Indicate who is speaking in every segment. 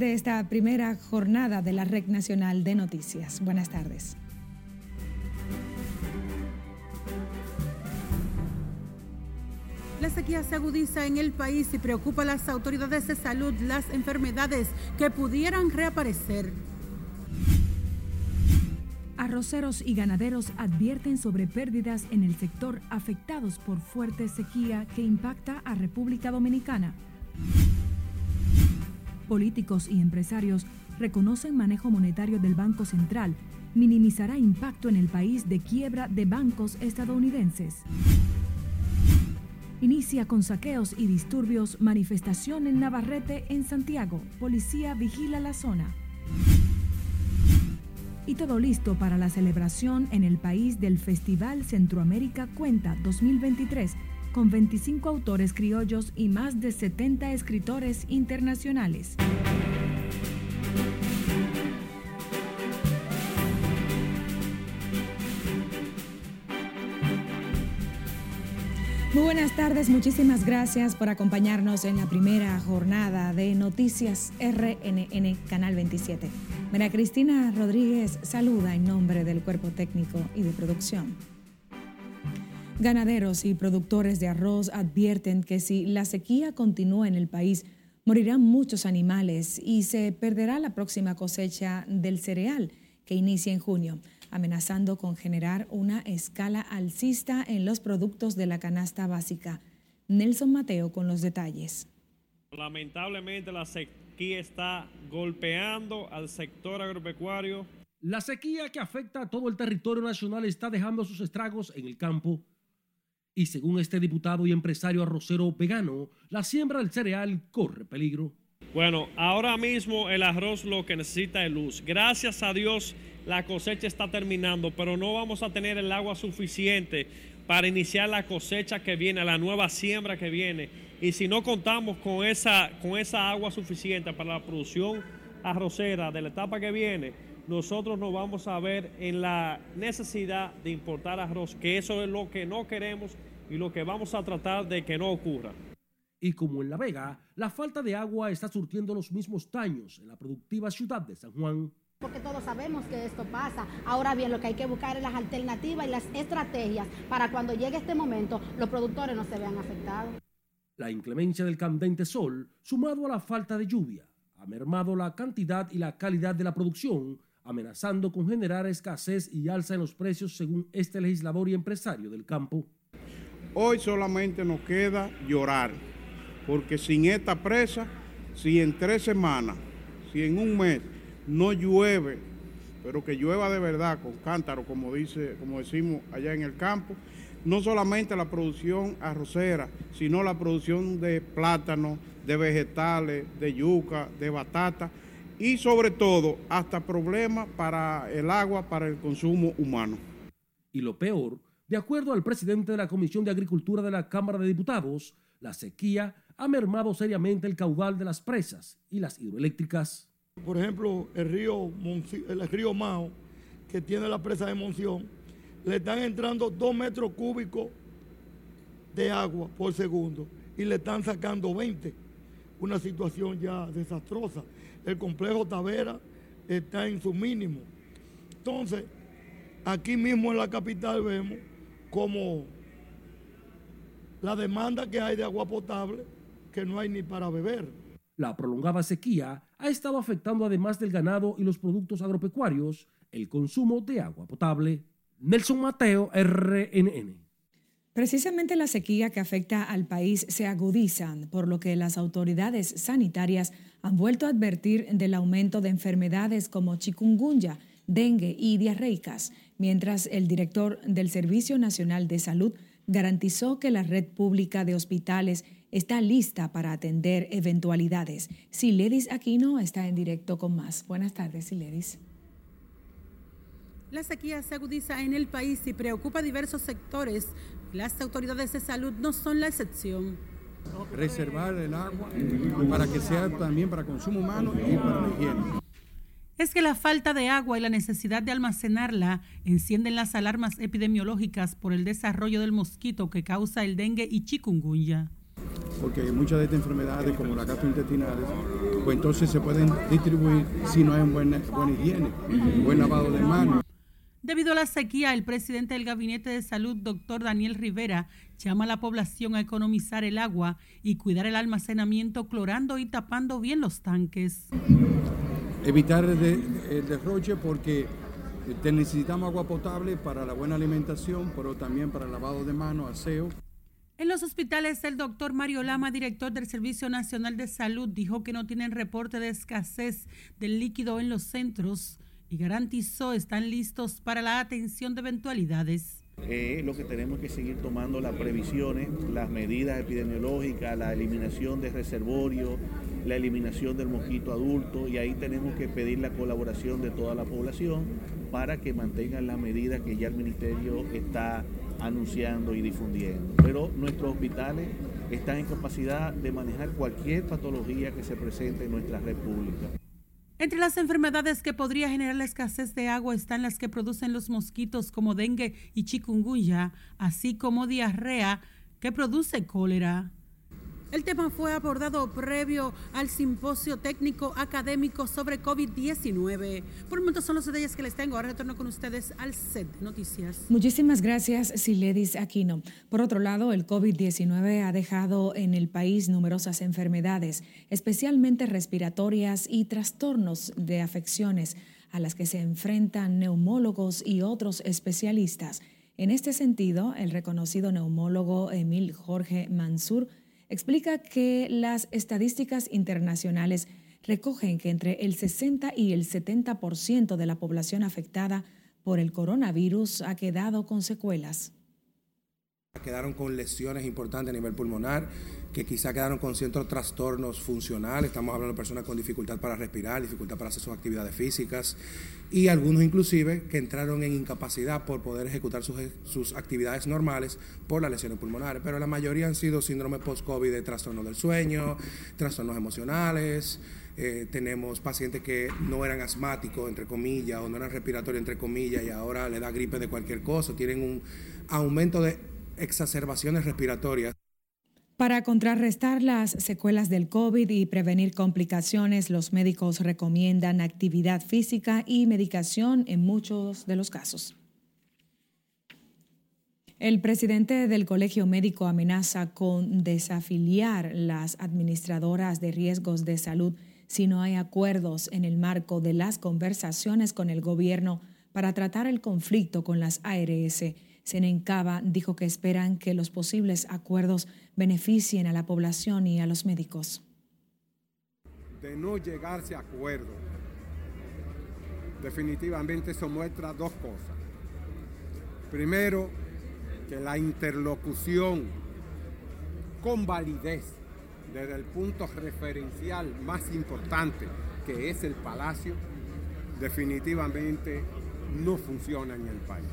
Speaker 1: de esta primera jornada de la Red Nacional de Noticias. Buenas tardes.
Speaker 2: La sequía se agudiza en el país y preocupa a las autoridades de salud las enfermedades que pudieran reaparecer.
Speaker 3: Arroceros y ganaderos advierten sobre pérdidas en el sector afectados por fuerte sequía que impacta a República Dominicana. Políticos y empresarios reconocen manejo monetario del Banco Central minimizará impacto en el país de quiebra de bancos estadounidenses. Inicia con saqueos y disturbios manifestación en Navarrete, en Santiago. Policía vigila la zona. Y todo listo para la celebración en el país del Festival Centroamérica Cuenta 2023, con 25 autores criollos y más de 70 escritores internacionales.
Speaker 1: Muy buenas tardes, muchísimas gracias por acompañarnos en la primera jornada de Noticias RNN Canal 27. María Cristina Rodríguez saluda en nombre del cuerpo técnico y de producción. Ganaderos y productores de arroz advierten que si la sequía continúa en el país, morirán muchos animales y se perderá la próxima cosecha del cereal que inicia en junio amenazando con generar una escala alcista en los productos de la canasta básica. Nelson Mateo con los detalles.
Speaker 4: Lamentablemente la sequía está golpeando al sector agropecuario.
Speaker 5: La sequía que afecta a todo el territorio nacional está dejando sus estragos en el campo. Y según este diputado y empresario arrocero vegano, la siembra del cereal corre peligro.
Speaker 4: Bueno, ahora mismo el arroz lo que necesita es luz. Gracias a Dios la cosecha está terminando, pero no vamos a tener el agua suficiente para iniciar la cosecha que viene, la nueva siembra que viene. Y si no contamos con esa, con esa agua suficiente para la producción arrocera de la etapa que viene, nosotros nos vamos a ver en la necesidad de importar arroz, que eso es lo que no queremos y lo que vamos a tratar de que no ocurra.
Speaker 5: Y como en La Vega, la falta de agua está surtiendo los mismos daños en la productiva ciudad de San Juan
Speaker 6: porque todos sabemos que esto pasa. Ahora bien, lo que hay que buscar es las alternativas y las estrategias para cuando llegue este momento los productores no se vean afectados.
Speaker 5: La inclemencia del candente sol, sumado a la falta de lluvia, ha mermado la cantidad y la calidad de la producción, amenazando con generar escasez y alza en los precios según este legislador y empresario del campo.
Speaker 7: Hoy solamente nos queda llorar, porque sin esta presa, si en tres semanas, si en un mes, no llueve, pero que llueva de verdad con cántaro, como, dice, como decimos allá en el campo, no solamente la producción arrocera, sino la producción de plátano, de vegetales, de yuca, de batata y sobre todo hasta problemas para el agua, para el consumo humano.
Speaker 5: Y lo peor, de acuerdo al presidente de la Comisión de Agricultura de la Cámara de Diputados, la sequía ha mermado seriamente el caudal de las presas y las hidroeléctricas.
Speaker 8: Por ejemplo, el río, el río Mao, que tiene la presa de Monción, le están entrando dos metros cúbicos de agua por segundo y le están sacando 20. Una situación ya desastrosa. El complejo Tavera está en su mínimo. Entonces, aquí mismo en la capital vemos como la demanda que hay de agua potable, que no hay ni para beber.
Speaker 5: La prolongada sequía ha estado afectando además del ganado y los productos agropecuarios el consumo de agua potable. Nelson Mateo, RNN.
Speaker 1: Precisamente la sequía que afecta al país se agudiza, por lo que las autoridades sanitarias han vuelto a advertir del aumento de enfermedades como chikungunya, dengue y diarreicas, mientras el director del Servicio Nacional de Salud garantizó que la red pública de hospitales está lista para atender eventualidades. Siledis Aquino está en directo con más. Buenas tardes, Siledis.
Speaker 2: La sequía se agudiza en el país y preocupa diversos sectores. Las autoridades de salud no son la excepción.
Speaker 9: Reservar el agua para que sea también para consumo humano y para la higiene.
Speaker 2: Es que la falta de agua y la necesidad de almacenarla encienden las alarmas epidemiológicas por el desarrollo del mosquito que causa el dengue y chikungunya.
Speaker 9: porque muchas de estas enfermedades, como las gastrointestinales, pues entonces se pueden distribuir si no hay buena, buena higiene, buen lavado de manos.
Speaker 2: Debido a la sequía, el presidente del Gabinete de Salud, doctor Daniel Rivera, llama a la población a economizar el agua y cuidar el almacenamiento clorando y tapando bien los tanques.
Speaker 9: Evitar el, derroche porque necesitamos agua potable para la buena alimentación, pero también para el lavado de manos, aseo.
Speaker 2: En los hospitales, el doctor Mario Lama, director del Servicio Nacional de Salud, dijo que no tienen reporte de escasez del líquido en los centros y garantizó están listos para la atención de eventualidades.
Speaker 10: Eh, lo que tenemos que seguir tomando las previsiones, las medidas epidemiológicas, la eliminación de reservorio, la eliminación del mosquito adulto y ahí tenemos que pedir la colaboración de toda la población para que mantengan las medidas que ya el ministerio está anunciando y difundiendo. Pero nuestros hospitales están en capacidad de manejar cualquier patología que se presente en nuestra república.
Speaker 2: Entre las enfermedades que podría generar la escasez de agua están las que producen los mosquitos como dengue y chikungunya, así como diarrea que produce cólera. El tema fue abordado previo al simposio técnico académico sobre COVID-19. Por el momento son los detalles que les tengo. Ahora retorno con ustedes al set noticias.
Speaker 1: Muchísimas gracias, Siledis Aquino. Por otro lado, el COVID-19 ha dejado en el país numerosas enfermedades, especialmente respiratorias y trastornos de afecciones a las que se enfrentan neumólogos y otros especialistas. En este sentido, el reconocido neumólogo Emil Jorge Mansur explica que las estadísticas internacionales recogen que entre el 60 y el 70% de la población afectada por el coronavirus ha quedado con secuelas.
Speaker 11: Quedaron con lesiones importantes a nivel pulmonar, que quizá quedaron con ciertos trastornos funcionales, estamos hablando de personas con dificultad para respirar, dificultad para hacer sus actividades físicas. Y algunos inclusive que entraron en incapacidad por poder ejecutar sus, actividades normales por las lesiones pulmonares, pero la mayoría han sido síndrome post-COVID de trastornos del sueño, trastornos emocionales, eh, tenemos pacientes que no eran asmáticos, entre comillas, o no eran respiratorios, entre comillas, y ahora le da gripe de cualquier cosa, tienen un aumento de exacerbaciones respiratorias.
Speaker 1: Para contrarrestar las secuelas del COVID y prevenir complicaciones, los médicos recomiendan actividad física y medicación en muchos de los casos. El presidente del Colegio Médico amenaza con desafiliar las administradoras de riesgos de salud si no hay acuerdos en el marco de las conversaciones con el gobierno para tratar el conflicto con las ARS. Senencaba dijo que esperan que los posibles acuerdos beneficien a la población y a los médicos.
Speaker 12: De no llegarse a acuerdo, definitivamente eso muestra dos cosas. Primero, que la interlocución con validez desde el punto referencial más importante, que es el Palacio, definitivamente no funciona en el país.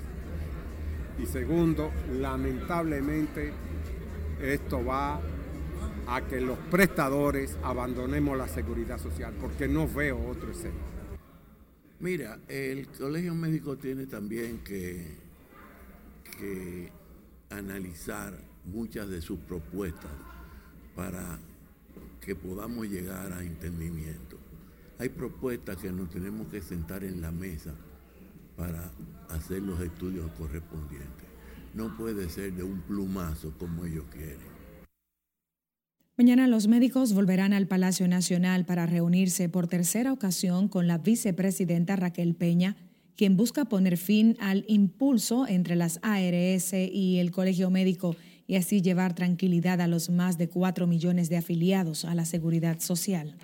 Speaker 12: Y segundo, lamentablemente esto va a que los prestadores abandonemos la seguridad social, porque no veo otro escenario.
Speaker 13: Mira, el Colegio Médico tiene también que, que analizar muchas de sus propuestas para que podamos llegar a entendimiento. Hay propuestas que nos tenemos que sentar en la mesa para hacer los estudios correspondientes. No puede ser de un plumazo como ellos quieren.
Speaker 1: Mañana los médicos volverán al Palacio Nacional para reunirse por tercera ocasión con la vicepresidenta Raquel Peña, quien busca poner fin al impulso entre las ARS y el Colegio Médico y así llevar tranquilidad a los más de cuatro millones de afiliados a la seguridad social.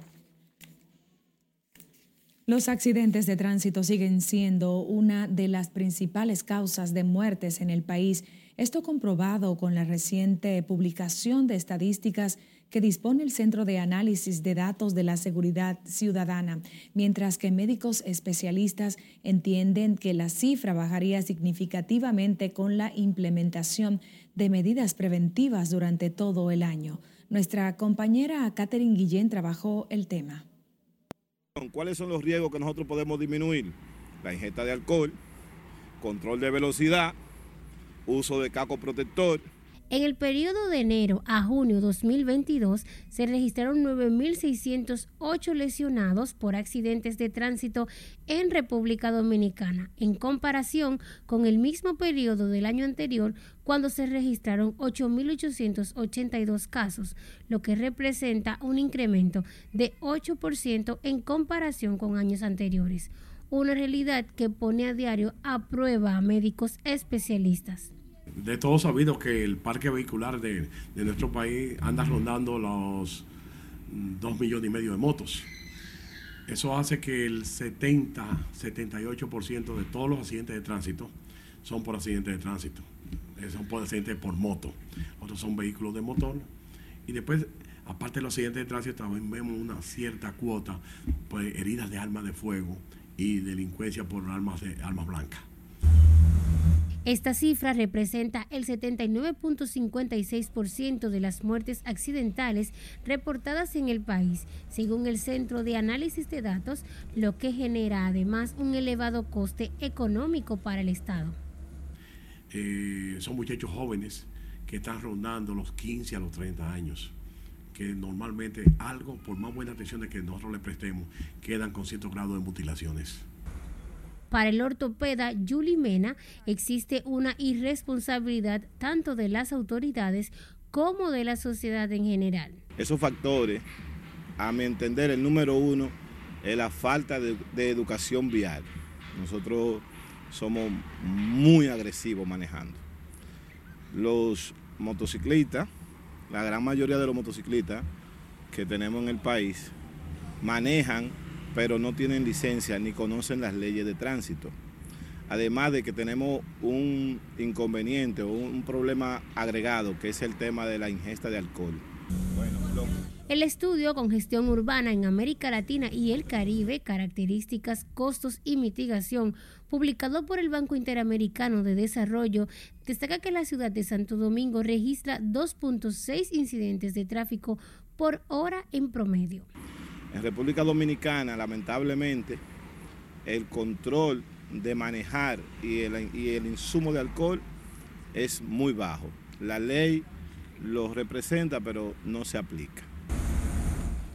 Speaker 1: Los accidentes de tránsito siguen siendo una de las principales causas de muertes en el país. Esto comprobado con la reciente publicación de estadísticas que dispone el Centro de Análisis de Datos de la Seguridad Ciudadana, mientras que médicos especialistas entienden que la cifra bajaría significativamente con la implementación de medidas preventivas durante todo el año. Nuestra compañera Catherine Guillén trabajó el tema.
Speaker 14: ¿Cuáles son los riesgos que nosotros podemos disminuir? La ingesta de alcohol, control de velocidad, uso de caco protector,
Speaker 15: En el periodo de enero a junio 2022 se registraron 9.608 lesionados por accidentes de tránsito en República Dominicana, en comparación con el mismo periodo del año anterior cuando se registraron 8.882 casos, lo que representa un incremento de 8% en comparación con años anteriores, una realidad que pone a diario a prueba a médicos especialistas
Speaker 16: de todos sabido que el parque vehicular de, nuestro país anda rondando los 2 millones y medio de motos. Eso hace que el 70, 78% de todos los accidentes de tránsito son por accidentes de tránsito. Eh, son por accidentes por moto. Otros son vehículos de motor. Y después, aparte de los accidentes de tránsito, también vemos una cierta cuota, pues heridas de armas de fuego y delincuencia por armas, de, armas blancas.
Speaker 15: Esta cifra representa el 79.56% de las muertes accidentales reportadas en el país, según el Centro de Análisis de Datos, lo que genera además un elevado coste económico para el Estado.
Speaker 16: Eh, son muchachos jóvenes que están rondando los 15 a los 30 años que normalmente algo, por más buena atención de que nosotros le prestemos, quedan con cierto grado de mutilaciones.
Speaker 15: Para el ortopeda Yuli Mena existe una irresponsabilidad tanto de las autoridades como de la sociedad en general.
Speaker 14: Esos factores, a mi entender, el número uno es la falta de, educación vial. Nosotros somos muy agresivos manejando. Los motociclistas, la gran mayoría de los motociclistas que tenemos en el país, manejan pero no tienen licencia ni conocen las leyes de tránsito. Además de que tenemos un inconveniente o un problema agregado, que es el tema de la ingesta de alcohol.
Speaker 15: El estudio Congestión Urbana en América Latina y el Caribe, características, costos y mitigación, publicado por el Banco Interamericano de Desarrollo, destaca que la ciudad de Santo Domingo registra 2.6 incidentes de tráfico por hora en promedio.
Speaker 14: En República Dominicana, lamentablemente, el control de manejar y el, insumo de alcohol es muy bajo. La ley lo representa, pero no se aplica.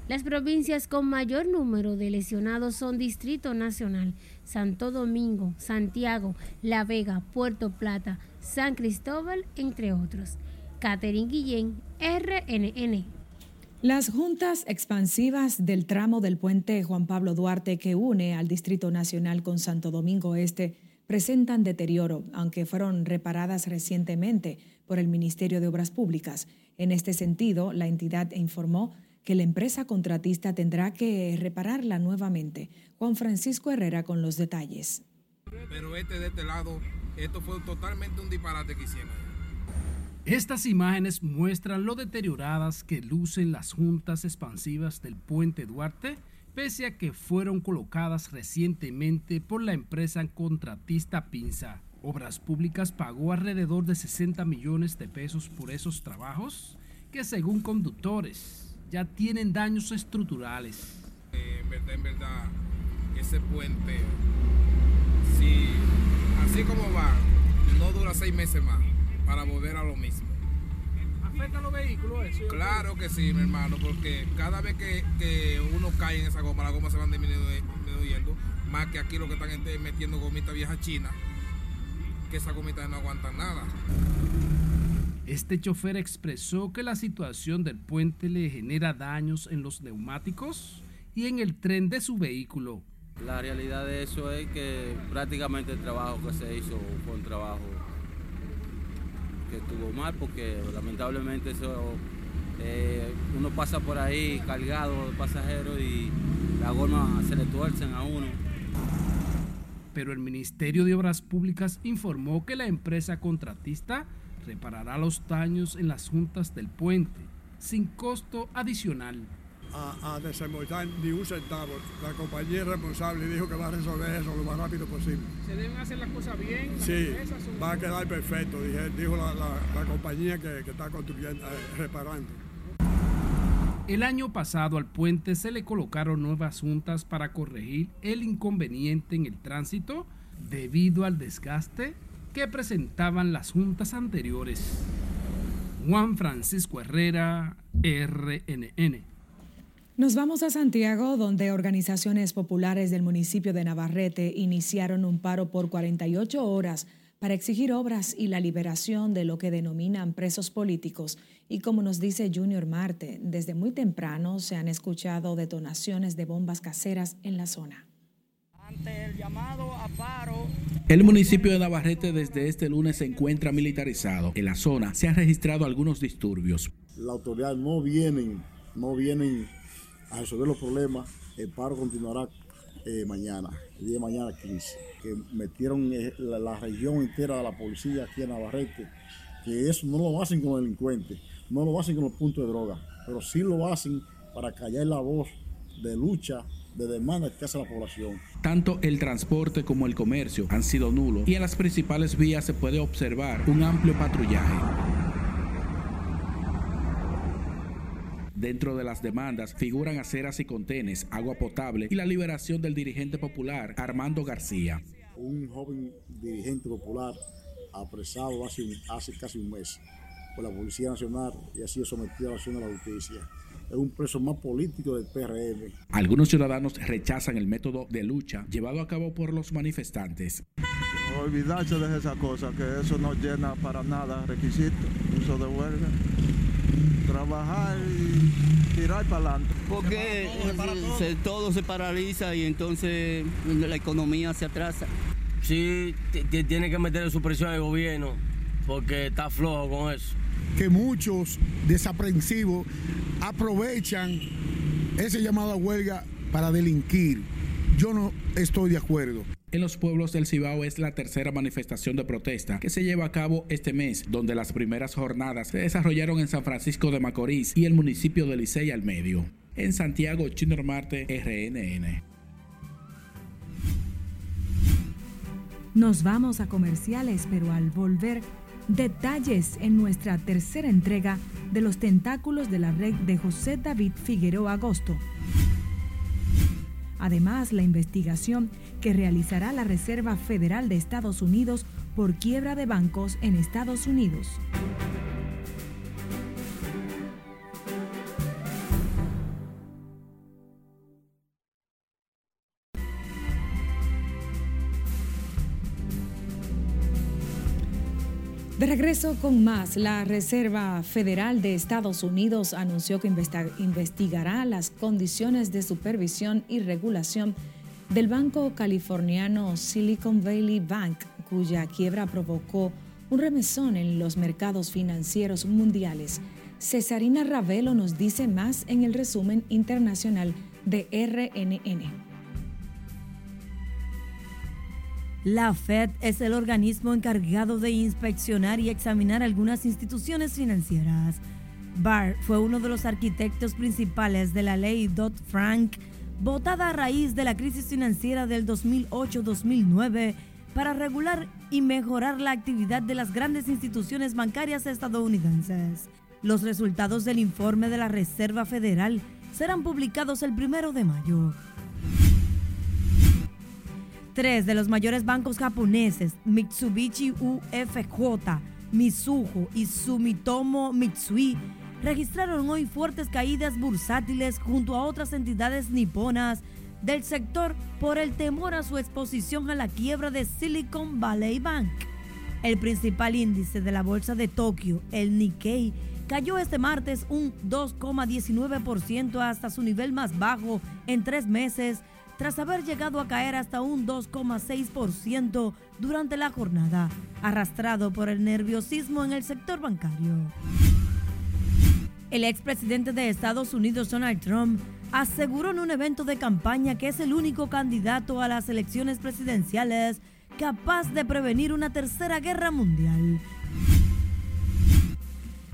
Speaker 15: Las provincias con mayor número de lesionados son Distrito Nacional, Santo Domingo, Santiago, La Vega, Puerto Plata, San Cristóbal, entre otros. Catherine Guillén, RNN.
Speaker 1: Las juntas expansivas del tramo del puente Juan Pablo Duarte que une al Distrito Nacional con Santo Domingo Este presentan deterioro, aunque fueron reparadas recientemente por el Ministerio de Obras Públicas. En este sentido, la entidad informó que la empresa contratista tendrá que repararla nuevamente. Juan Francisco Herrera con los detalles.
Speaker 17: Pero este de este lado, esto fue totalmente un disparate que hicieron.
Speaker 18: Estas imágenes muestran lo deterioradas que lucen las juntas expansivas del puente Duarte, pese a que fueron colocadas recientemente por la empresa contratista Pinza. Obras Públicas pagó alrededor de 60 millones de pesos por esos trabajos, que según conductores ya tienen daños estructurales.
Speaker 17: En verdad, en verdad, ese puente, si así como va, no dura seis meses más para volver a lo mismo.
Speaker 18: ¿Afecta a los vehículos eso?
Speaker 17: Claro que sí, mi hermano, porque cada vez que, uno cae en esa goma, las gomas se van disminuyendo, más que aquí lo que están metiendo gomitas viejas chinas, que esas gomitas no aguantan nada.
Speaker 18: Este chofer expresó que la situación del puente le genera daños en los neumáticos y en el tren de su vehículo.
Speaker 19: La realidad de eso es que prácticamente el trabajo que se hizo fue un trabajo que estuvo mal porque lamentablemente eso eh, uno pasa por ahí cargado de pasajeros y la goma se le tuercen a uno.
Speaker 18: Pero el Ministerio de Obras Públicas informó que la empresa contratista reparará los daños en las juntas del puente sin costo adicional
Speaker 8: a, a desembolsar ni un centavo. La compañía es responsable y dijo que va a resolver eso lo más rápido posible.
Speaker 18: ¿Se deben hacer las cosas bien?
Speaker 8: sí, va a quedar perfecto, dijo la, la, compañía que, que, está construyendo, eh, reparando.
Speaker 18: El año pasado al puente se le colocaron nuevas juntas para corregir el inconveniente en el tránsito debido al desgaste que presentaban las juntas anteriores. Juan Francisco Herrera, RNN.
Speaker 1: Nos vamos a Santiago, donde organizaciones populares del municipio de Navarrete iniciaron un paro por 48 horas para exigir obras y la liberación de lo que denominan presos políticos. Y como nos dice Junior Marte, desde muy temprano se han escuchado detonaciones de bombas caseras en la zona.
Speaker 20: Ante el llamado a paro
Speaker 21: el municipio de Navarrete desde este lunes se encuentra militarizado. En la zona se han registrado algunos disturbios.
Speaker 22: La autoridad no vienen, no vienen a resolver los problemas. El paro continuará eh, mañana, el día de mañana 15. Que metieron eh, la, región entera de la policía aquí en Navarrete, que eso no lo hacen con delincuentes, no lo hacen con los puntos de droga, pero sí lo hacen para callar la voz de lucha de demanda que hace la población.
Speaker 21: Tanto el transporte como el comercio han sido nulos y en las principales vías se puede observar un amplio patrullaje. Dentro de las demandas figuran aceras y contenes, agua potable y la liberación del dirigente popular Armando García.
Speaker 22: Un joven dirigente popular apresado hace, hace casi un mes por la Policía Nacional y ha sido sometido a la acción de la justicia es un preso más político del PRM.
Speaker 21: Algunos ciudadanos rechazan el método de lucha llevado a cabo por los manifestantes.
Speaker 23: Olvidarse de esa cosa, que eso no llena para nada requisito, uso de huelga. Trabajar y tirar para adelante.
Speaker 20: Porque todo se paraliza y entonces la economía se atrasa.
Speaker 24: Sí, tiene que meter su presión al gobierno, porque está flojo con eso
Speaker 25: que muchos desaprensivos aprovechan ese llamado a huelga para delinquir. Yo no estoy de acuerdo.
Speaker 21: En los pueblos del Cibao es la tercera manifestación de protesta que se lleva a cabo este mes, donde las primeras jornadas se desarrollaron en San Francisco de Macorís y el municipio de Licey al medio. En Santiago, Chino Marte, RNN.
Speaker 3: Nos vamos a comerciales, pero al volver Detalles en nuestra tercera entrega de los tentáculos de la red de José David Figueroa Agosto. Además, la investigación que realizará la Reserva Federal de Estados Unidos por quiebra de bancos en Estados Unidos.
Speaker 1: De regreso con más, la Reserva Federal de Estados Unidos anunció que investigará las condiciones de supervisión y regulación del banco californiano Silicon Valley Bank, cuya quiebra provocó un remesón en los mercados financieros mundiales. Cesarina Ravelo nos dice más en el resumen internacional de RNN.
Speaker 26: La Fed es el organismo encargado de inspeccionar y examinar algunas instituciones financieras. Barr fue uno de los arquitectos principales de la ley Dodd-Frank, votada a raíz de la crisis financiera del 2008-2009 para regular y mejorar la actividad de las grandes instituciones bancarias estadounidenses. Los resultados del informe de la Reserva Federal serán publicados el primero de mayo. Tres de los mayores bancos japoneses, Mitsubishi UFJ, Mizuho y Sumitomo Mitsui, registraron hoy fuertes caídas bursátiles junto a otras entidades niponas del sector por el temor a su exposición a la quiebra de Silicon Valley Bank. El principal índice de la bolsa de Tokio, el Nikkei, cayó este martes un 2,19% hasta su nivel más bajo en tres meses tras haber llegado a caer hasta un 2,6% durante la jornada, arrastrado por el nerviosismo en el sector bancario. El expresidente de Estados Unidos, Donald Trump, aseguró en un evento de campaña que es el único candidato a las elecciones presidenciales capaz de prevenir una tercera guerra mundial.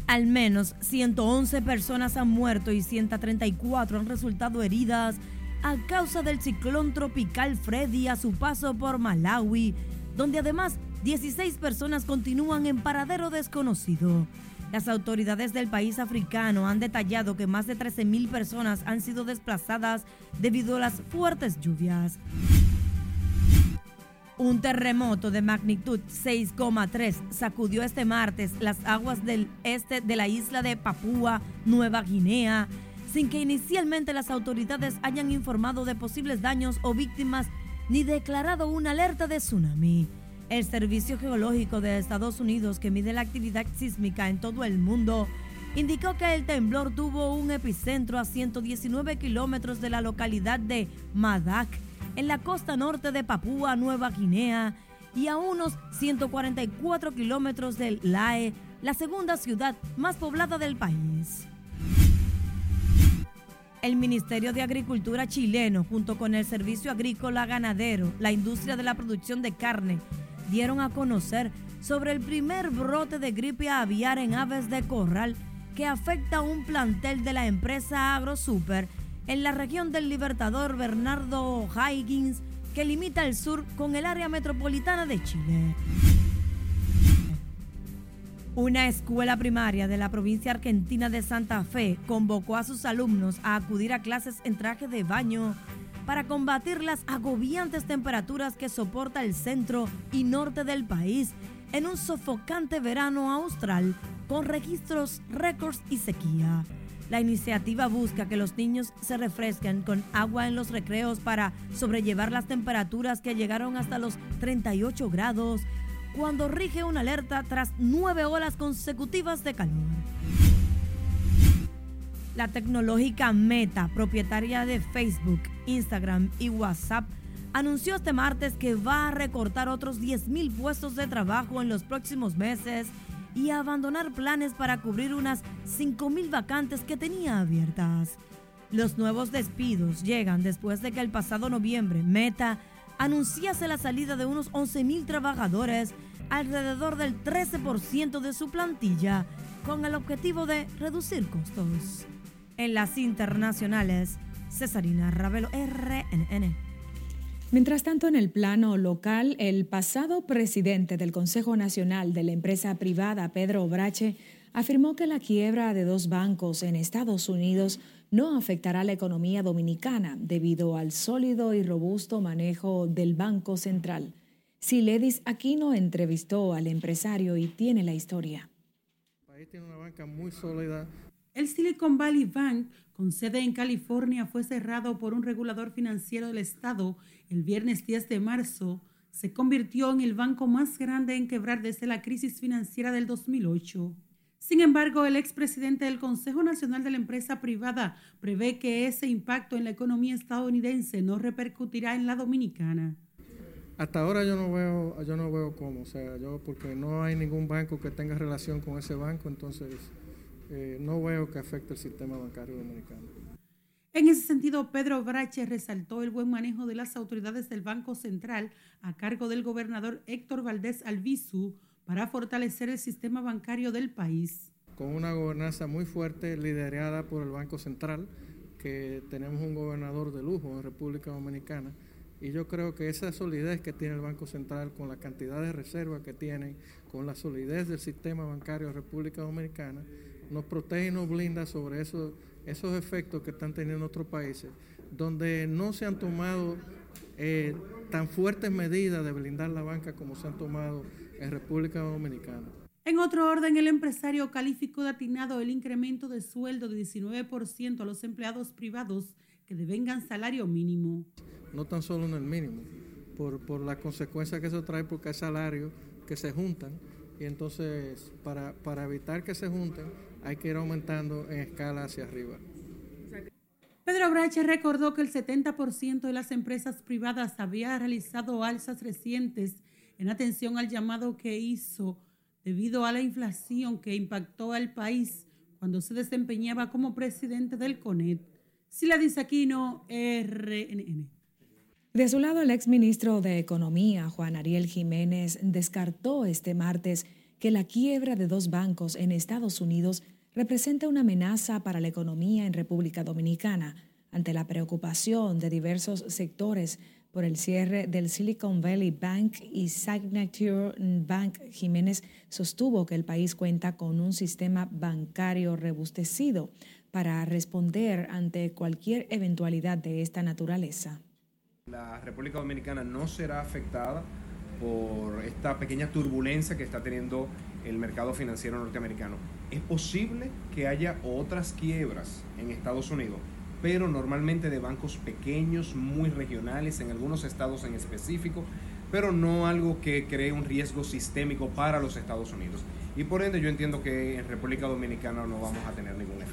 Speaker 26: Al menos 111 personas han muerto y 134 han resultado heridas a causa del ciclón tropical Freddy a su paso por Malawi, donde además 16 personas continúan en paradero desconocido. Las autoridades del país africano han detallado que más de 13.000 personas han sido desplazadas debido a las fuertes lluvias. Un terremoto de magnitud 6,3 sacudió este martes las aguas del este de la isla de Papúa Nueva Guinea, sin que inicialmente las autoridades hayan informado de posibles daños o víctimas ni declarado una alerta de tsunami. El Servicio Geológico de Estados Unidos, que mide la actividad sísmica en todo el mundo, indicó que el temblor tuvo un epicentro a 119 kilómetros de la localidad de Madak, en la costa norte de Papúa Nueva Guinea, y a unos 144 kilómetros del Lae, la segunda ciudad más poblada del país. El Ministerio de Agricultura chileno, junto con el Servicio Agrícola Ganadero, la industria de la producción de carne, dieron a conocer sobre el primer brote de gripe aviar en aves de corral que afecta a un plantel de la empresa AgroSuper en la región del Libertador Bernardo Higgins, que limita el sur con el área metropolitana de Chile. Una escuela primaria de la provincia argentina de Santa Fe convocó a sus alumnos a acudir a clases en traje de baño para combatir las agobiantes temperaturas que soporta el centro y norte del país en un sofocante verano austral con registros, récords y sequía. La iniciativa busca que los niños se refresquen con agua en los recreos para sobrellevar las temperaturas que llegaron hasta los 38 grados cuando rige una alerta tras nueve horas consecutivas de calor. La tecnológica Meta, propietaria de Facebook, Instagram y WhatsApp, anunció este martes que va a recortar otros 10.000 puestos de trabajo en los próximos meses y abandonar planes para cubrir unas 5.000 vacantes que tenía abiertas. Los nuevos despidos llegan después de que el pasado noviembre Meta anunciase la salida de unos 11.000 trabajadores, alrededor del 13% de su plantilla, con el objetivo de reducir costos. En las internacionales, Cesarina Ravelo, RNN.
Speaker 1: Mientras tanto, en el plano local, el pasado presidente del Consejo Nacional de la empresa privada, Pedro Brache, afirmó que la quiebra de dos bancos en Estados Unidos no afectará la economía dominicana debido al sólido y robusto manejo del Banco Central. Siledis Aquino entrevistó al empresario y tiene la historia.
Speaker 27: El país tiene una banca muy sólida
Speaker 2: el Silicon Valley Bank, con sede en California, fue cerrado por un regulador financiero del estado el viernes 10 de marzo. Se convirtió en el banco más grande en quebrar desde la crisis financiera del 2008. Sin embargo, el expresidente del Consejo Nacional de la Empresa Privada prevé que ese impacto en la economía estadounidense no repercutirá en la dominicana.
Speaker 27: Hasta ahora yo no veo, yo no veo cómo, o sea, yo porque no hay ningún banco que tenga relación con ese banco, entonces eh, no veo que afecte el sistema bancario dominicano.
Speaker 2: En ese sentido, Pedro Brache resaltó el buen manejo de las autoridades del Banco Central a cargo del gobernador Héctor Valdés Albizu para fortalecer el sistema bancario del país.
Speaker 27: Con una gobernanza muy fuerte liderada por el Banco Central, que tenemos un gobernador de lujo en República Dominicana, y yo creo que esa solidez que tiene el Banco Central con la cantidad de reservas que tiene, con la solidez del sistema bancario de República Dominicana, nos protege y nos blinda sobre esos, esos efectos que están teniendo otros países, donde no se han tomado eh, tan fuertes medidas de blindar la banca como se han tomado en República Dominicana.
Speaker 2: En otro orden, el empresario calificó de atinado el incremento de sueldo de 19% a los empleados privados que devengan salario mínimo.
Speaker 27: No tan solo en el mínimo, por, por la consecuencia que eso trae porque hay salarios que se juntan y entonces para, para evitar que se junten hay que ir aumentando en escala hacia arriba.
Speaker 2: Pedro Brache recordó que el 70% de las empresas privadas había realizado alzas recientes en atención al llamado que hizo debido a la inflación que impactó al país cuando se desempeñaba como presidente del CONET. Sila Aquino, RNN.
Speaker 1: De su lado, el exministro de Economía, Juan Ariel Jiménez, descartó este martes que la quiebra de dos bancos en Estados Unidos representa una amenaza para la economía en República Dominicana ante la preocupación de diversos sectores por el cierre del Silicon Valley Bank y Signature Bank. Jiménez sostuvo que el país cuenta con un sistema bancario robustecido para responder ante cualquier eventualidad de esta naturaleza.
Speaker 28: La República Dominicana no será afectada por esta pequeña turbulencia que está teniendo el mercado financiero norteamericano. Es posible que haya otras quiebras en Estados Unidos, pero normalmente de bancos pequeños, muy regionales, en algunos estados en específico, pero no algo que cree un riesgo sistémico para los Estados Unidos. Y por ende yo entiendo que en República Dominicana no vamos a tener ningún.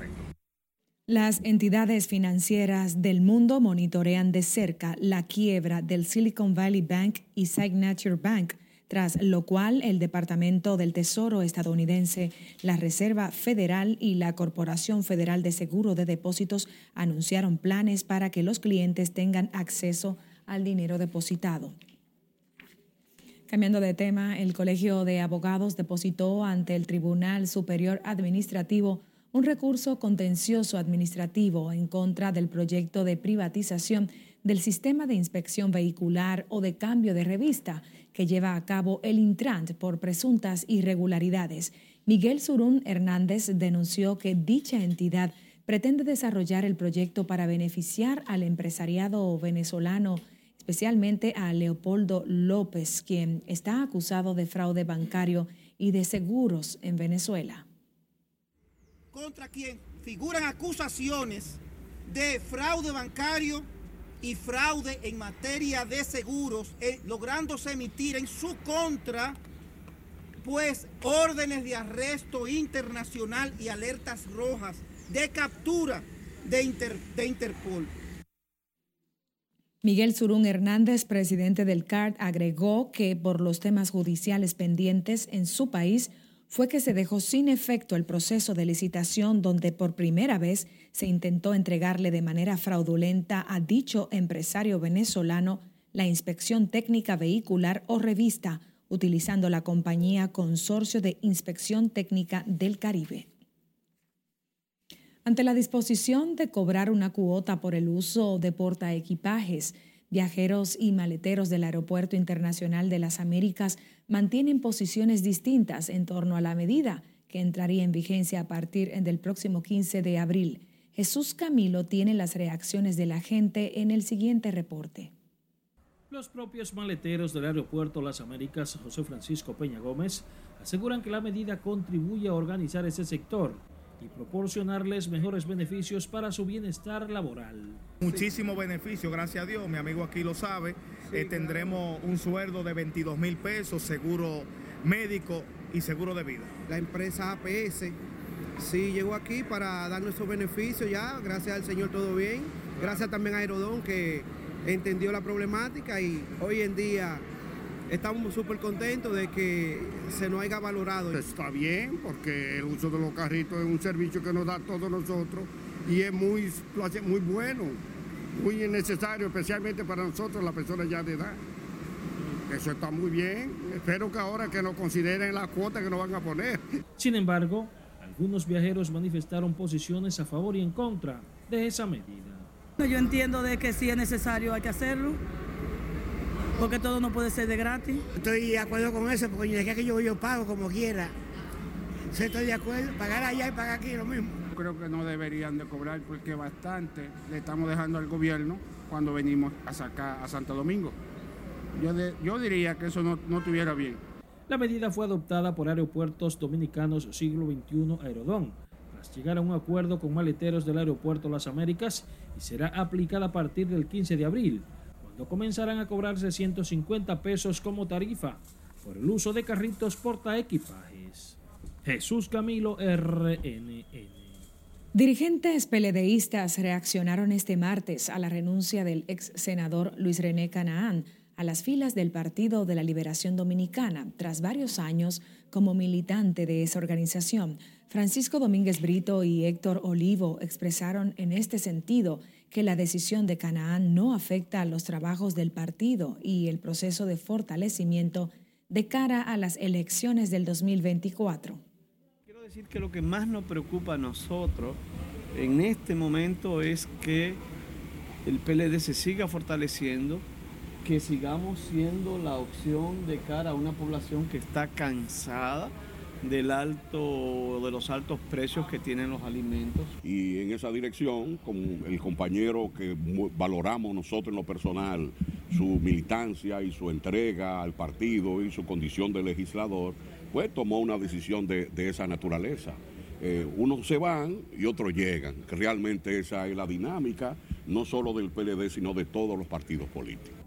Speaker 1: Las entidades financieras del mundo monitorean de cerca la quiebra del Silicon Valley Bank y Signature Bank, tras lo cual el Departamento del Tesoro estadounidense, la Reserva Federal y la Corporación Federal de Seguro de Depósitos anunciaron planes para que los clientes tengan acceso al dinero depositado. Cambiando de tema, el Colegio de Abogados depositó ante el Tribunal Superior Administrativo un recurso contencioso administrativo en contra del proyecto de privatización del sistema de inspección vehicular o de cambio de revista que lleva a cabo el Intrant por presuntas irregularidades. Miguel Surún Hernández denunció que dicha entidad pretende desarrollar el proyecto para beneficiar al empresariado venezolano, especialmente a Leopoldo López, quien está acusado de fraude bancario y de seguros en Venezuela
Speaker 29: contra quien figuran acusaciones de fraude bancario y fraude en materia de seguros, eh, lográndose emitir en su contra pues órdenes de arresto internacional y alertas rojas de captura de, de Interpol.
Speaker 1: Miguel Surún Hernández, presidente del CARD, agregó que por los temas judiciales pendientes en su país, fue que se dejó sin efecto el proceso de licitación donde por primera vez se intentó entregarle de manera fraudulenta a dicho empresario venezolano la inspección técnica vehicular o revista, utilizando la compañía Consorcio de Inspección Técnica del Caribe. Ante la disposición de cobrar una cuota por el uso de portaequipajes, Viajeros y maleteros del Aeropuerto Internacional de las Américas mantienen posiciones distintas en torno a la medida que entraría en vigencia a partir del próximo 15 de abril. Jesús Camilo tiene las reacciones de la gente en el siguiente reporte.
Speaker 30: Los propios maleteros del Aeropuerto Las Américas, José Francisco Peña Gómez, aseguran que la medida contribuye a organizar ese sector y proporcionarles mejores beneficios para su bienestar laboral.
Speaker 31: Muchísimo beneficio, gracias a Dios, mi amigo aquí lo sabe. Eh, tendremos un sueldo de 22 mil pesos, seguro médico y seguro de vida.
Speaker 29: La empresa APS sí llegó aquí para darnos esos beneficios ya, gracias al Señor todo bien. Gracias también a Aerodón que entendió la problemática y hoy en día estamos súper contentos de que se nos haya valorado.
Speaker 32: Está bien, porque el uso de los carritos es un servicio que nos da a todos nosotros y es muy, muy bueno, muy necesario, especialmente para nosotros, las personas ya de edad. Eso está muy bien. Espero que ahora que nos consideren la cuota que nos van a poner.
Speaker 30: Sin embargo, algunos viajeros manifestaron posiciones a favor y en contra de esa medida.
Speaker 33: Yo entiendo de que si es necesario hay que hacerlo porque todo no puede ser de gratis.
Speaker 34: Estoy de acuerdo con eso, porque desde que yo, yo pago como quiera. Sí, estoy de acuerdo, pagar allá y pagar aquí lo mismo.
Speaker 35: Creo que no deberían de cobrar porque bastante le estamos dejando al gobierno cuando venimos a sacar a Santo Domingo. Yo, yo diría que eso no, no estuviera bien.
Speaker 30: La medida fue adoptada por Aeropuertos Dominicanos Siglo XXI Aerodón, tras llegar a un acuerdo con maleteros del Aeropuerto Las Américas y será aplicada a partir del 15 de abril comenzarán a cobrarse 150 pesos como tarifa por el uso de carritos portaequipajes. Jesús Camilo RNN.
Speaker 1: Dirigentes peledeístas reaccionaron este martes a la renuncia del ex senador Luis René Canaán a las filas del Partido de la Liberación Dominicana tras varios años como militante de esa organización. Francisco Domínguez Brito y Héctor Olivo expresaron en este sentido que la decisión de Canaán no afecta a los trabajos del partido y el proceso de fortalecimiento de cara a las elecciones del 2024.
Speaker 36: Quiero decir que lo que más nos preocupa a nosotros en este momento es que el PLD se siga fortaleciendo, que sigamos siendo la opción de cara a una población que está cansada del alto, de los altos precios que tienen los alimentos.
Speaker 37: Y en esa dirección, con el compañero que valoramos nosotros en lo personal, su militancia y su entrega al partido y su condición de legislador, pues tomó una decisión de, esa naturaleza. Eh, unos se van y otros llegan, que realmente esa es la dinámica, no solo del PLD, sino de todos los partidos políticos.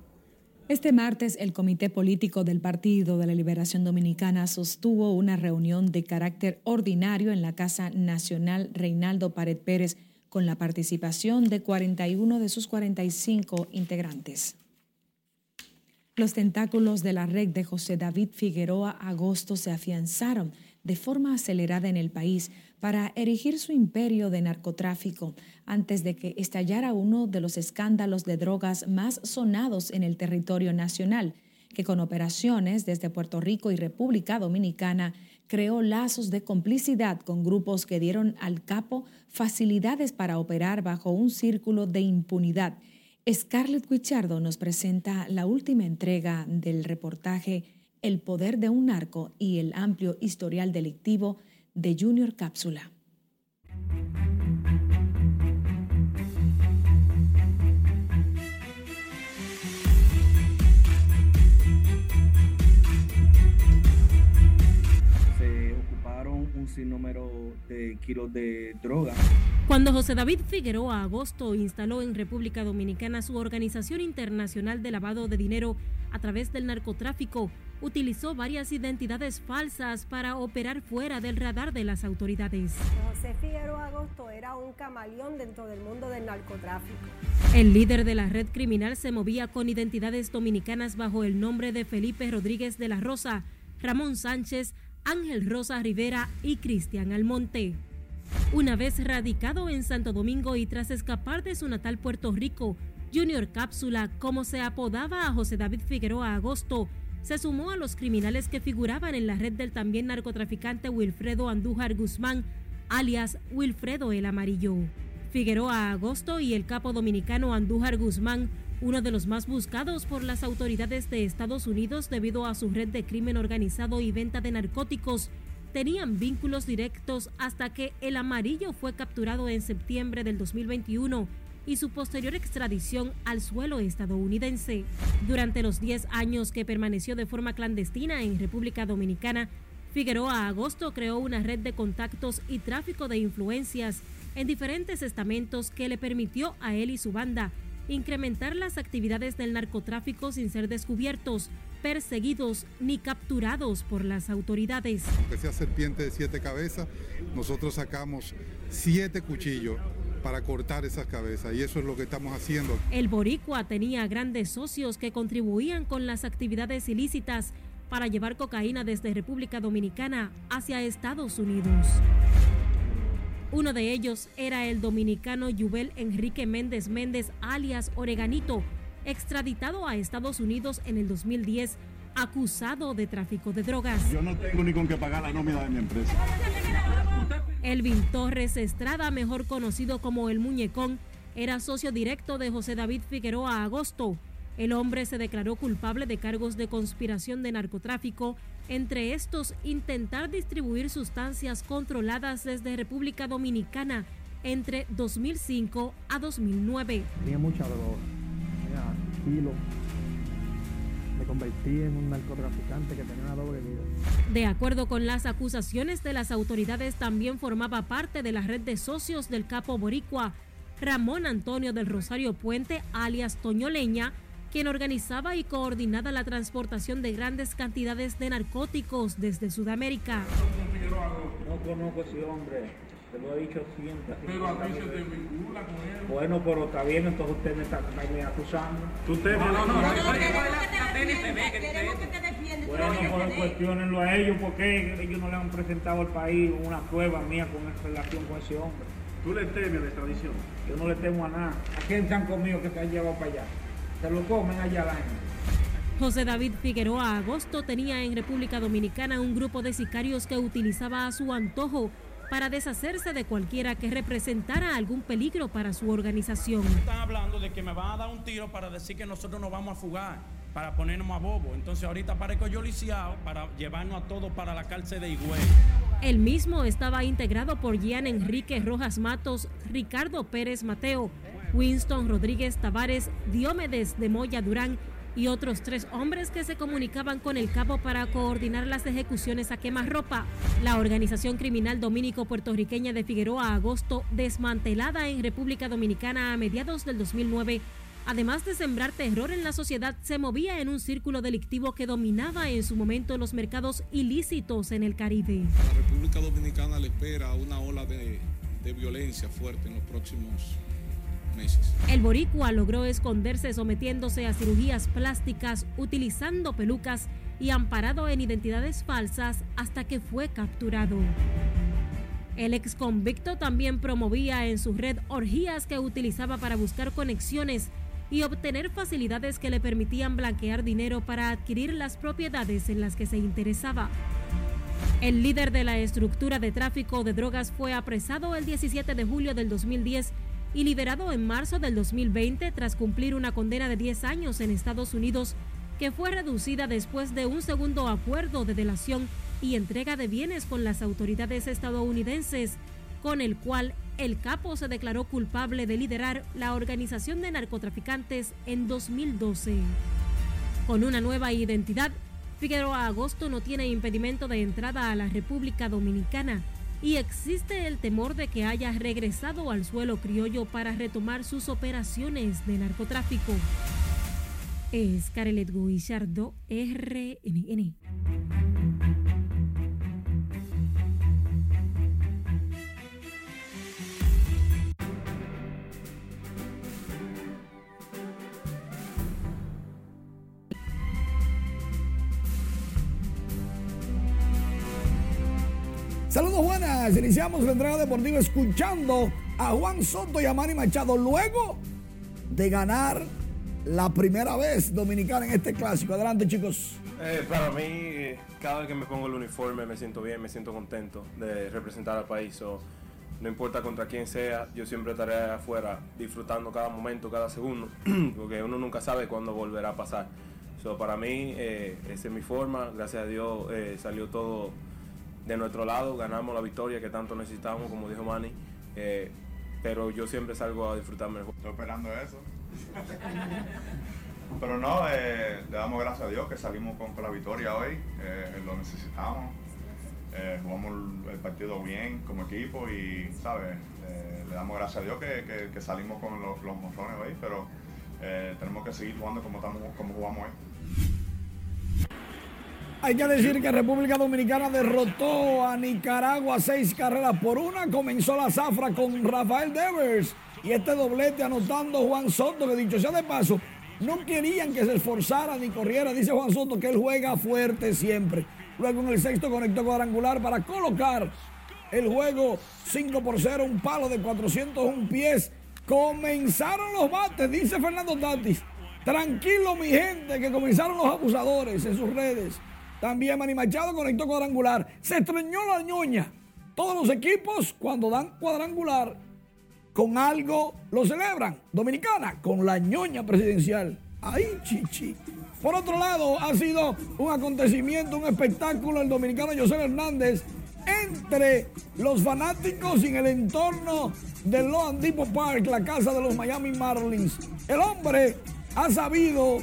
Speaker 1: Este martes, el Comité Político del Partido de la Liberación Dominicana sostuvo una reunión de carácter ordinario en la Casa Nacional Reinaldo Pared Pérez con la participación de 41 de sus 45 integrantes. Los tentáculos de la red de José David Figueroa Agosto se afianzaron de forma acelerada en el país para erigir su imperio de narcotráfico antes de que estallara uno de los escándalos de drogas más sonados en el territorio nacional, que con operaciones desde Puerto Rico y República Dominicana creó lazos de complicidad con grupos que dieron al capo facilidades para operar bajo un círculo de impunidad. Scarlett Guichardo nos presenta la última entrega del reportaje El poder de un narco y el amplio historial delictivo de Junior Cápsula.
Speaker 36: Se ocuparon un sinnúmero de kilos de droga.
Speaker 38: Cuando José David Figueroa Agosto instaló en República Dominicana su Organización Internacional de Lavado de Dinero a través del narcotráfico, utilizó varias identidades falsas para operar fuera del radar de las autoridades.
Speaker 39: José Figueroa Agosto era un camaleón dentro del mundo del narcotráfico.
Speaker 38: El líder de la red criminal se movía con identidades dominicanas bajo el nombre de Felipe Rodríguez de la Rosa, Ramón Sánchez, Ángel Rosa Rivera y Cristian Almonte. Una vez radicado en Santo Domingo y tras escapar de su natal Puerto Rico, Junior Cápsula, como se apodaba a José David Figueroa Agosto, se sumó a los criminales que figuraban en la red del también narcotraficante Wilfredo Andújar Guzmán, alias Wilfredo el Amarillo. Figueroa Agosto y el capo dominicano Andújar Guzmán, uno de los más buscados por las autoridades de Estados Unidos debido a su red de crimen organizado y venta de narcóticos, tenían vínculos directos hasta que el Amarillo fue capturado en septiembre del 2021 y su posterior extradición al suelo estadounidense. Durante los 10 años que permaneció de forma clandestina en República Dominicana, Figueroa Agosto creó una red de contactos y tráfico de influencias en diferentes estamentos que le permitió a él y su banda incrementar las actividades del narcotráfico sin ser descubiertos, perseguidos ni capturados por las autoridades.
Speaker 40: Aunque sea serpiente de siete cabezas, nosotros sacamos siete cuchillos para cortar esas cabezas y eso es lo que estamos haciendo.
Speaker 38: El boricua tenía grandes socios que contribuían con las actividades ilícitas para llevar cocaína desde República Dominicana hacia Estados Unidos. Uno de ellos era el dominicano Yubel Enrique Méndez Méndez, alias Oreganito, extraditado a Estados Unidos en el 2010, acusado de tráfico de drogas.
Speaker 40: Yo no tengo ni con qué pagar la nómina de mi empresa.
Speaker 38: Elvin Torres Estrada, mejor conocido como El Muñecón, era socio directo de José David Figueroa Agosto. El hombre se declaró culpable de cargos de conspiración de narcotráfico, entre estos intentar distribuir sustancias controladas desde República Dominicana entre 2005 a 2009.
Speaker 41: Tenía mucha droga, tenía kilos me convertí en un narcotraficante que tenía una doble vida.
Speaker 38: De acuerdo con las acusaciones de las autoridades, también formaba parte de la red de socios del capo boricua Ramón Antonio del Rosario Puente, alias Toño Leña, quien organizaba y coordinaba la transportación de grandes cantidades de narcóticos desde Sudamérica.
Speaker 36: No conozco a ese hombre. Te lo he dicho siempre.
Speaker 40: Pero a ti se te vincula con él.
Speaker 36: Bueno, pero está bien, entonces usted me está, me acusando. Usted no, no, no. Bueno, pues cuestionenlo a ellos porque ellos no le han presentado al país una prueba mía con relación con ese hombre.
Speaker 40: ¿Tú le temes la extradición?
Speaker 36: Yo no le temo a nada. ¿A quién están conmigo que se han llevado para allá? Se lo comen allá al año.
Speaker 38: José David Figueroa Agosto tenía en República Dominicana un grupo de sicarios que utilizaba a su antojo para deshacerse de cualquiera que representara algún peligro para su organización.
Speaker 42: Están hablando de que me van a dar un tiro para decir que nosotros nos vamos a fugar. Para ponernos a bobo. Entonces ahorita parezco yo lisiado para llevarnos a todos para la cárcel de Higüey.
Speaker 38: El mismo estaba integrado por Gian Enrique Rojas Matos, Ricardo Pérez Mateo, Winston Rodríguez Tavares, Diomedes de Moya Durán y otros tres hombres que se comunicaban con el cabo para coordinar las ejecuciones a quemarropa. La organización criminal dominico-puertorriqueña de Figueroa Agosto, desmantelada en República Dominicana a mediados del 2009, además de sembrar terror en la sociedad, se movía en un círculo delictivo que dominaba en su momento los mercados ilícitos en el Caribe.
Speaker 43: A la República Dominicana le espera una ola de, de violencia fuerte en los próximos meses.
Speaker 38: El boricua logró esconderse sometiéndose a cirugías plásticas, utilizando pelucas y amparado en identidades falsas hasta que fue capturado. El ex convicto también promovía en su red orgías que utilizaba para buscar conexiones y obtener facilidades que le permitían blanquear dinero para adquirir las propiedades en las que se interesaba. El líder de la estructura de tráfico de drogas fue apresado el 17 de julio del 2010 y liberado en marzo del 2020 tras cumplir una condena de 10 años en Estados Unidos que fue reducida después de un segundo acuerdo de delación y entrega de bienes con las autoridades estadounidenses, con el cual el capo se declaró culpable de liderar la organización de narcotraficantes en 2012. Con una nueva identidad, Figueroa Agosto no tiene impedimento de entrada a la República Dominicana y existe el temor de que haya regresado al suelo criollo para retomar sus operaciones de narcotráfico. Es Carelet Guillardo, RNN.
Speaker 44: Saludos buenas, iniciamos la entrega deportiva escuchando a Juan Soto y a Manny Machado luego de ganar la primera vez dominicana en este clásico. Adelante chicos.
Speaker 45: Eh, para mí, cada vez que me pongo el uniforme me siento bien, me siento contento de representar al país. So, no importa contra quién sea, yo siempre estaré afuera disfrutando cada momento, cada segundo, porque uno nunca sabe cuándo volverá a pasar. So, para mí, eh, esa es mi forma. Gracias a Dios eh, salió todo de nuestro lado, ganamos la victoria que tanto necesitamos, como dijo Manny. Eh, pero yo siempre salgo a disfrutarme el juego.
Speaker 46: Estoy esperando eso. Pero no, eh, le damos gracias a Dios que salimos con, la victoria hoy, eh, lo necesitamos. Jugamos el, partido bien como equipo y, ¿sabes? Le damos gracias a Dios que, que- salimos con los, los monzones hoy, pero tenemos que seguir jugando como, estamos, como jugamos hoy.
Speaker 44: Hay que decir que República Dominicana derrotó a Nicaragua seis carreras por una. Comenzó la zafra con Rafael Devers y este doblete anotando Juan Soto, que dicho sea de paso, no querían que se esforzara ni corriera. Dice Juan Soto que él juega fuerte siempre. Luego en el sexto conectó cuadrangular para colocar el juego 5 por 0, un palo de 401 pies. Comenzaron los bates, dice Fernando Tatis. Tranquilo, mi gente, que comenzaron los abusadores en sus redes. También Manny Machado conectó cuadrangular. Se estreñó la ñoña. Todos los equipos, cuando dan cuadrangular, con algo lo celebran. Dominicana, con la ñoña presidencial. Ay, chichi. Por otro lado, ha sido un acontecimiento, un espectáculo el dominicano José Hernández entre los fanáticos y en el entorno del Loan Depot Park, la casa de los Miami Marlins. El hombre ha sabido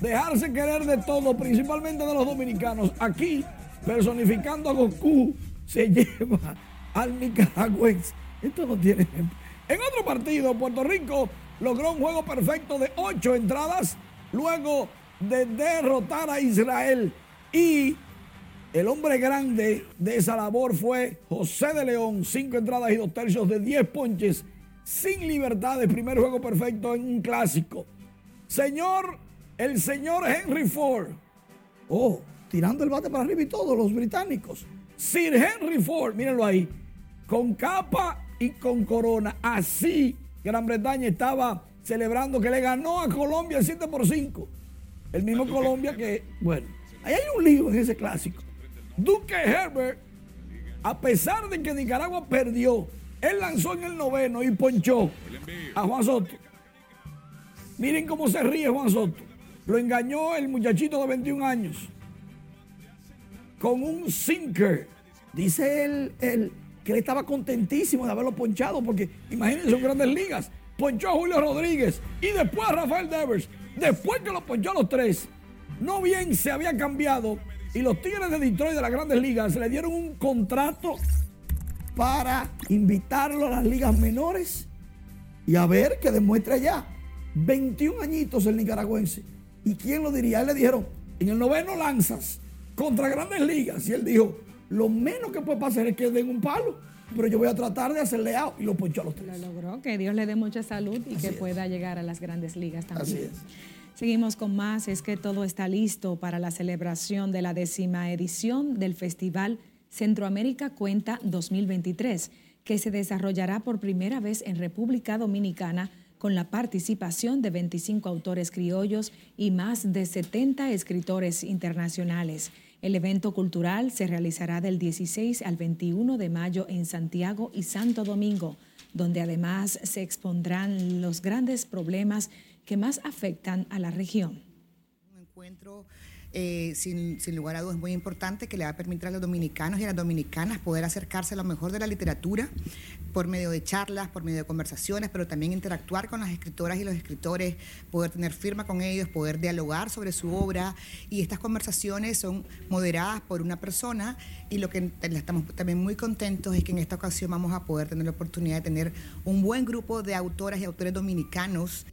Speaker 44: dejarse querer de todo, principalmente de los dominicanos. Aquí, personificando a Goku, se lleva al nicaragüense. Esto no tiene ejemplo. En otro partido, Puerto Rico logró un juego perfecto de ocho entradas luego de derrotar a Israel. Y el hombre grande de esa labor fue José de León, cinco entradas y dos tercios de 10 ponches, sin libertades, primer juego perfecto en un clásico. Señor, el señor Henry Ford, oh, tirando el bate para arriba y todo, los británicos. Sir Henry Ford, mírenlo ahí, con capa y con corona. Así Gran Bretaña estaba celebrando que le ganó a Colombia 7 por 5. El mismo Colombia que, bueno, ahí hay un lío en ese clásico. Duque Herbert, a pesar de que Nicaragua perdió, él lanzó en el noveno y ponchó a Juan Soto. Miren cómo se ríe Juan Soto. Lo engañó el muchachito de 21 años con un sinker. Dice él, él que él estaba contentísimo de haberlo ponchado porque imagínense son grandes ligas. Ponchó a Julio Rodríguez y después a Rafael Devers. Después que lo ponchó a los tres, no bien se había cambiado y los Tigres de Detroit de las grandes ligas le dieron un contrato para invitarlo a las ligas menores y a ver que demuestre ya. 21 añitos el nicaragüense. ¿Y quién lo diría? él le dijeron, en el noveno lanzas contra grandes ligas. Y él dijo, lo menos que puede pasar es que den un palo. Pero yo voy a tratar de hacerle out. Y lo ponchó a los tres.
Speaker 1: Lo logró. Que Dios le dé mucha salud y que pueda llegar a las grandes ligas también.
Speaker 44: Así es.
Speaker 1: Seguimos con más. Es que todo está listo para la celebración de la décima edición del Festival Centroamérica Cuenta 2023, que se desarrollará por primera vez en República Dominicana con la participación de 25 autores criollos y más de 70 escritores internacionales. El evento cultural se realizará del 16 al 21 de mayo en Santiago y Santo Domingo, donde además se expondrán los grandes problemas que más afectan a la región.
Speaker 47: Un encuentro eh, sin, sin, lugar a dudas muy importante que le va a permitir a los dominicanos y a las dominicanas poder acercarse a lo mejor de la literatura por medio de charlas, por medio de conversaciones, pero también interactuar con las escritoras y los escritores, poder tener firma con ellos, poder dialogar sobre su obra. Y estas conversaciones son moderadas por una persona y lo que estamos también muy contentos es que en esta ocasión vamos a poder tener la oportunidad de tener un buen grupo de autoras y autores dominicanos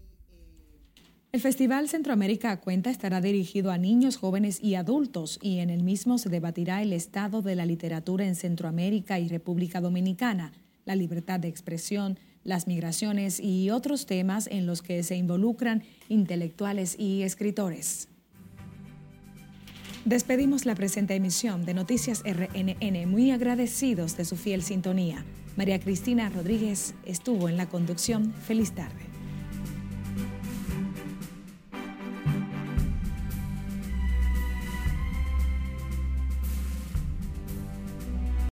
Speaker 1: el Festival Centroamérica Cuenta estará dirigido a niños, jóvenes y adultos y en el mismo se debatirá el estado de la literatura en Centroamérica y República Dominicana, la libertad de expresión, las migraciones y otros temas en los que se involucran intelectuales y escritores. Despedimos la presente emisión de Noticias RNN muy agradecidos de su fiel sintonía. María Cristina Rodríguez estuvo en la conducción. Feliz tarde.